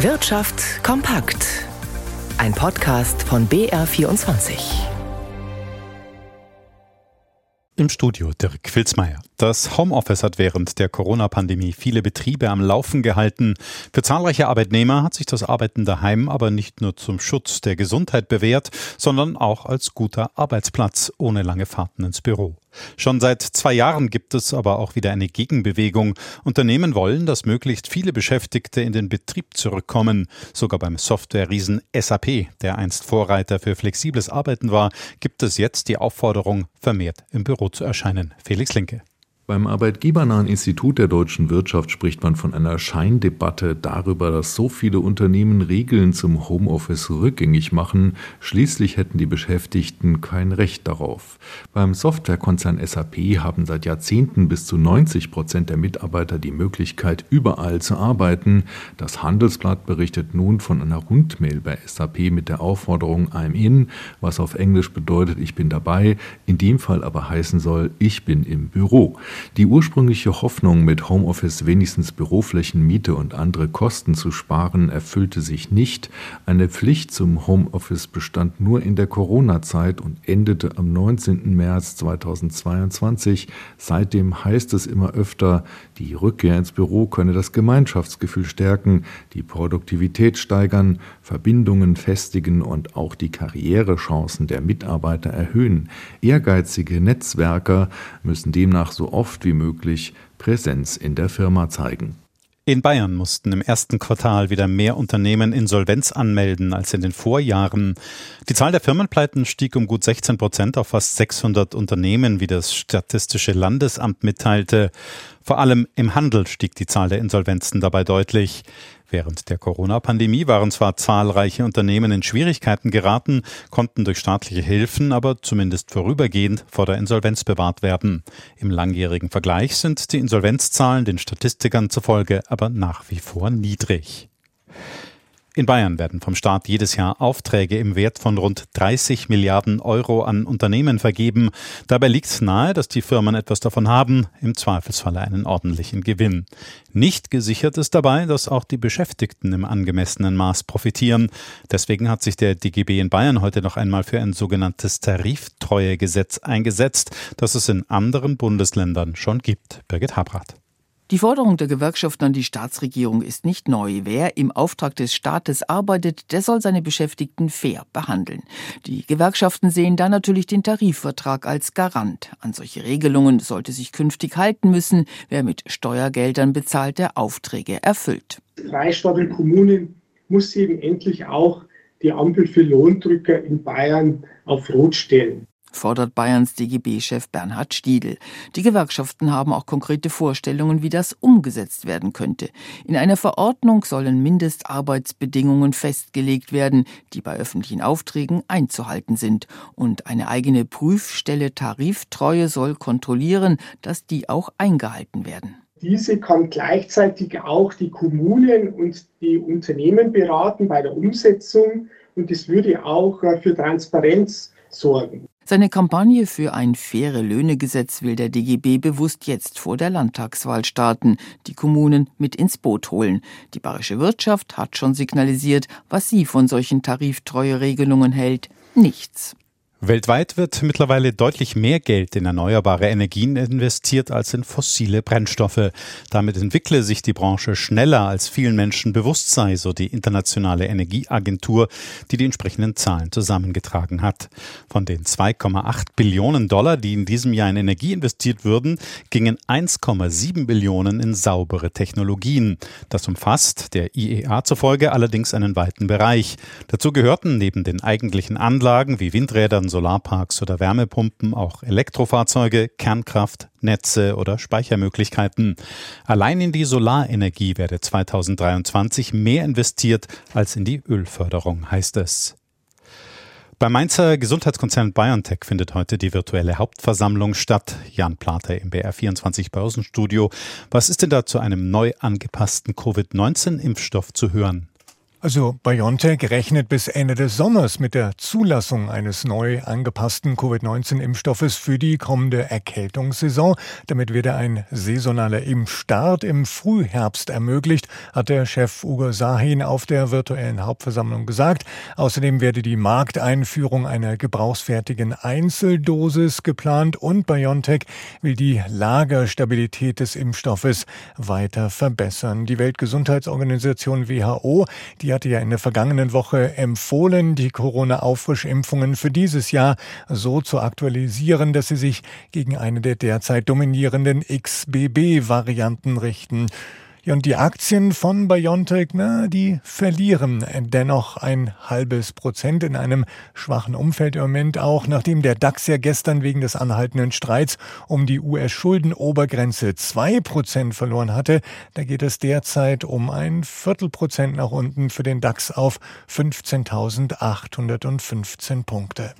Wirtschaft kompakt. Ein Podcast von BR24. Im Studio Dirk Filzmeier. Das Homeoffice hat während der Corona-Pandemie viele Betriebe am Laufen gehalten. Für zahlreiche Arbeitnehmer hat sich das Arbeiten daheim aber nicht nur zum Schutz der Gesundheit bewährt, sondern auch als guter Arbeitsplatz ohne lange Fahrten ins Büro. Schon seit zwei Jahren gibt es aber auch wieder eine Gegenbewegung. Unternehmen wollen, dass möglichst viele Beschäftigte in den Betrieb zurückkommen. Sogar beim Software-Riesen SAP, der einst Vorreiter für flexibles Arbeiten war, gibt es jetzt die Aufforderung, vermehrt im Büro zu erscheinen. Felix Linke. Beim Arbeitgebernahen Institut der deutschen Wirtschaft spricht man von einer Scheindebatte darüber, dass so viele Unternehmen Regeln zum Homeoffice rückgängig machen. Schließlich hätten die Beschäftigten kein Recht darauf. Beim Softwarekonzern SAP haben seit Jahrzehnten bis zu 90 Prozent der Mitarbeiter die Möglichkeit, überall zu arbeiten. Das Handelsblatt berichtet nun von einer Rundmail bei SAP mit der Aufforderung I'm in, was auf Englisch bedeutet, ich bin dabei, in dem Fall aber heißen soll, ich bin im Büro. Die ursprüngliche Hoffnung, mit Homeoffice wenigstens Büroflächen, Miete und andere Kosten zu sparen, erfüllte sich nicht. Eine Pflicht zum Homeoffice bestand nur in der Corona-Zeit und endete am 19. März 2022. Seitdem heißt es immer öfter, die Rückkehr ins Büro könne das Gemeinschaftsgefühl stärken, die Produktivität steigern, Verbindungen festigen und auch die Karrierechancen der Mitarbeiter erhöhen. Ehrgeizige Netzwerker müssen demnach so oft oft wie möglich Präsenz in der Firma zeigen. In Bayern mussten im ersten Quartal wieder mehr Unternehmen Insolvenz anmelden als in den Vorjahren. Die Zahl der Firmenpleiten stieg um gut 16 Prozent auf fast 600 Unternehmen, wie das Statistische Landesamt mitteilte. Vor allem im Handel stieg die Zahl der Insolvenzen dabei deutlich. Während der Corona-Pandemie waren zwar zahlreiche Unternehmen in Schwierigkeiten geraten, konnten durch staatliche Hilfen aber zumindest vorübergehend vor der Insolvenz bewahrt werden. Im langjährigen Vergleich sind die Insolvenzzahlen den Statistikern zufolge aber nach wie vor niedrig. In Bayern werden vom Staat jedes Jahr Aufträge im Wert von rund 30 Milliarden Euro an Unternehmen vergeben. Dabei liegt nahe, dass die Firmen etwas davon haben, im Zweifelsfalle einen ordentlichen Gewinn. Nicht gesichert ist dabei, dass auch die Beschäftigten im angemessenen Maß profitieren. Deswegen hat sich der DGB in Bayern heute noch einmal für ein sogenanntes Tariftreuegesetz eingesetzt, das es in anderen Bundesländern schon gibt. Birgit Habrath. Die Forderung der Gewerkschaften an die Staatsregierung ist nicht neu. Wer im Auftrag des Staates arbeitet, der soll seine Beschäftigten fair behandeln. Die Gewerkschaften sehen da natürlich den Tarifvertrag als Garant. An solche Regelungen sollte sich künftig halten müssen, wer mit Steuergeldern bezahlte Aufträge erfüllt. Freistaat und Kommunen muss eben endlich auch die Ampel für Lohndrücker in Bayern auf Rot stellen fordert Bayerns DGB-Chef Bernhard Stiedel. Die Gewerkschaften haben auch konkrete Vorstellungen, wie das umgesetzt werden könnte. In einer Verordnung sollen Mindestarbeitsbedingungen festgelegt werden, die bei öffentlichen Aufträgen einzuhalten sind. Und eine eigene Prüfstelle Tariftreue soll kontrollieren, dass die auch eingehalten werden. Diese kann gleichzeitig auch die Kommunen und die Unternehmen beraten bei der Umsetzung und es würde auch äh, für Transparenz sorgen. Seine Kampagne für ein faire Löhnegesetz will der DGB bewusst jetzt vor der Landtagswahl starten, die Kommunen mit ins Boot holen. Die bayerische Wirtschaft hat schon signalisiert, was sie von solchen Tariftreueregelungen hält. Nichts. Weltweit wird mittlerweile deutlich mehr Geld in erneuerbare Energien investiert als in fossile Brennstoffe. Damit entwickle sich die Branche schneller, als vielen Menschen bewusst sei, so die internationale Energieagentur, die die entsprechenden Zahlen zusammengetragen hat. Von den 2,8 Billionen Dollar, die in diesem Jahr in Energie investiert würden, gingen 1,7 Billionen in saubere Technologien. Das umfasst der IEA zufolge allerdings einen weiten Bereich. Dazu gehörten neben den eigentlichen Anlagen wie Windrädern, Solarparks oder Wärmepumpen auch Elektrofahrzeuge, Kernkraft, Netze oder Speichermöglichkeiten. Allein in die Solarenergie werde 2023 mehr investiert als in die Ölförderung, heißt es. Beim Mainzer Gesundheitskonzern BioNTech findet heute die virtuelle Hauptversammlung statt. Jan Plater im BR24 Börsenstudio. Was ist denn da zu einem neu angepassten Covid-19-Impfstoff zu hören? Also BioNTech rechnet bis Ende des Sommers mit der Zulassung eines neu angepassten Covid-19-Impfstoffes für die kommende Erkältungssaison. Damit werde ein saisonaler Impfstart im Frühherbst ermöglicht, hat der Chef Ugo Sahin auf der virtuellen Hauptversammlung gesagt. Außerdem werde die Markteinführung einer gebrauchsfertigen Einzeldosis geplant und BioNTech will die Lagerstabilität des Impfstoffes weiter verbessern. Die Weltgesundheitsorganisation WHO, die hatte ja in der vergangenen Woche empfohlen, die Corona-Auffrischimpfungen für dieses Jahr so zu aktualisieren, dass sie sich gegen eine der derzeit dominierenden XBB-Varianten richten. Ja, und die Aktien von BioNTech, na, die verlieren dennoch ein halbes Prozent in einem schwachen Umfeld im Moment auch, nachdem der DAX ja gestern wegen des anhaltenden Streits um die US-Schuldenobergrenze zwei Prozent verloren hatte. Da geht es derzeit um ein Viertelprozent nach unten für den DAX auf 15.815 Punkte.